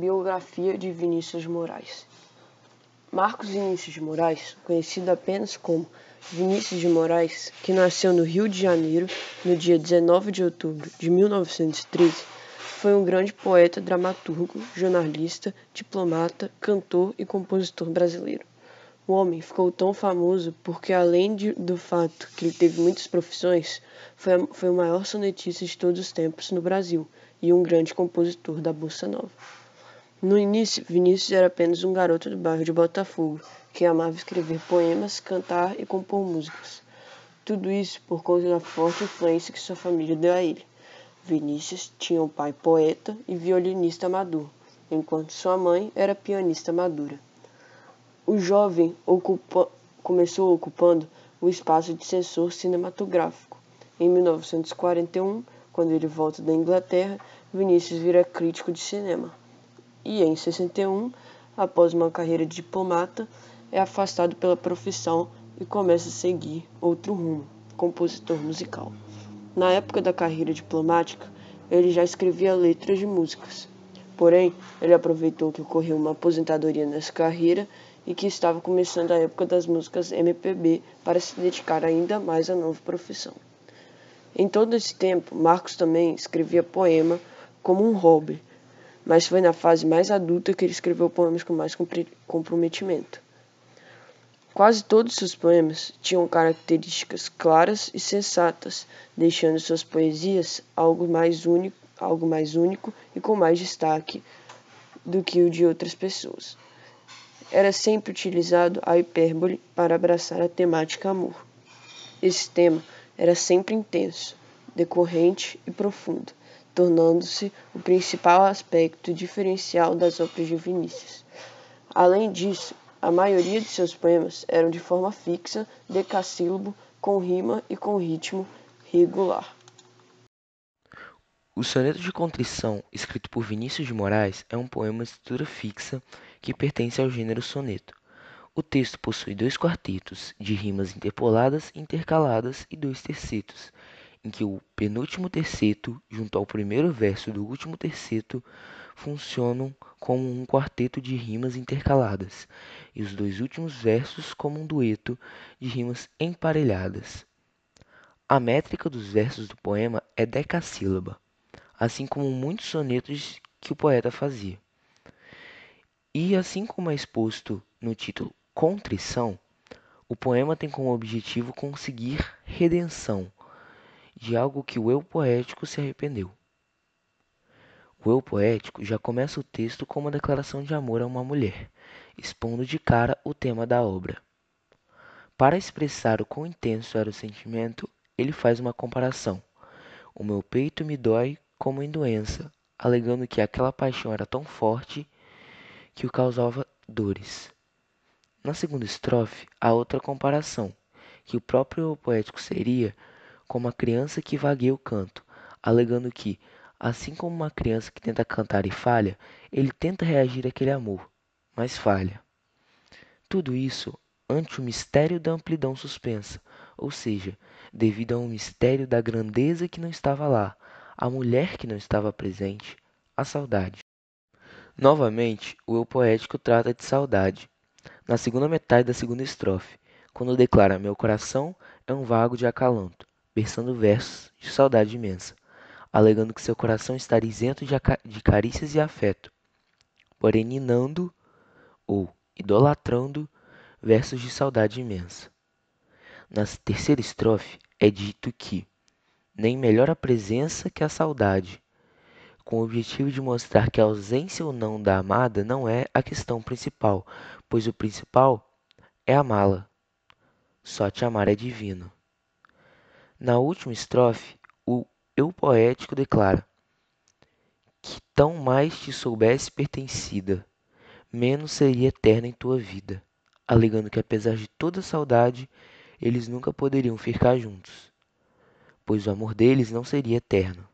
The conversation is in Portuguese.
Biografia de Vinícius Moraes Marcos Vinícius de Moraes, conhecido apenas como Vinícius de Moraes, que nasceu no Rio de Janeiro no dia 19 de outubro de 1913, foi um grande poeta, dramaturgo, jornalista, diplomata, cantor e compositor brasileiro. O homem ficou tão famoso porque, além de, do fato que ele teve muitas profissões, foi, foi o maior sonetista de todos os tempos no Brasil e um grande compositor da Bossa Nova. No início, Vinícius era apenas um garoto do bairro de Botafogo, que amava escrever poemas, cantar e compor músicas. Tudo isso por conta da forte influência que sua família deu a ele. Vinícius tinha um pai poeta e violinista amador, enquanto sua mãe era pianista madura. O jovem ocupa, começou ocupando o espaço de censor cinematográfico. Em 1941, quando ele volta da Inglaterra, Vinícius vira crítico de cinema. E em 61, após uma carreira de diplomata, é afastado pela profissão e começa a seguir outro rumo, compositor musical. Na época da carreira diplomática, ele já escrevia letras de músicas. Porém, ele aproveitou que ocorreu uma aposentadoria nessa carreira e que estava começando a época das músicas MPB para se dedicar ainda mais à nova profissão. Em todo esse tempo, Marcos também escrevia poema como um hobby, mas foi na fase mais adulta que ele escreveu poemas com mais comprometimento. Quase todos seus poemas tinham características claras e sensatas, deixando suas poesias algo mais único, algo mais único e com mais destaque do que o de outras pessoas era sempre utilizado a hipérbole para abraçar a temática amor. Esse tema era sempre intenso, decorrente e profundo, tornando-se o principal aspecto diferencial das obras de Vinícius. Além disso, a maioria de seus poemas eram de forma fixa, decassílabo, com rima e com ritmo regular. O Soneto de Contrição, escrito por Vinícius de Moraes, é um poema de estrutura fixa que pertence ao gênero soneto. O texto possui dois quartetos, de rimas interpoladas e intercaladas, e dois tercetos, em que o penúltimo terceto, junto ao primeiro verso do último terceto, funcionam como um quarteto de rimas intercaladas, e os dois últimos versos como um dueto de rimas emparelhadas. A métrica dos versos do poema é decassílaba assim como muitos sonetos que o poeta fazia. E assim como é exposto no título Contrição, o poema tem como objetivo conseguir redenção de algo que o eu poético se arrependeu. O eu poético já começa o texto com uma declaração de amor a uma mulher, expondo de cara o tema da obra. Para expressar o quão intenso era o sentimento, ele faz uma comparação. O meu peito me dói como em doença, alegando que aquela paixão era tão forte que o causava dores. Na segunda estrofe, há outra comparação, que o próprio poético seria como a criança que vagueia o canto, alegando que, assim como uma criança que tenta cantar e falha, ele tenta reagir àquele amor, mas falha. Tudo isso ante o mistério da amplidão suspensa, ou seja, devido a um mistério da grandeza que não estava lá, a mulher que não estava presente, a saudade. Novamente, o eu poético trata de saudade, na segunda metade da segunda estrofe, quando declara: Meu coração é um vago de acalanto, versando versos de saudade imensa, alegando que seu coração está isento de, carícias e afeto, porém ninando ou idolatrando versos de saudade imensa. Na terceira estrofe é dito que nem melhor a presença que a saudade, com o objetivo de mostrar que a ausência ou não da amada não é a questão principal, pois o principal é amá-la. Só te amar é divino. Na última estrofe, o eu poético declara que tão mais te soubesse pertencida, menos seria eterna em tua vida, alegando que apesar de toda saudade, eles nunca poderiam ficar juntos pois o amor deles não seria eterno.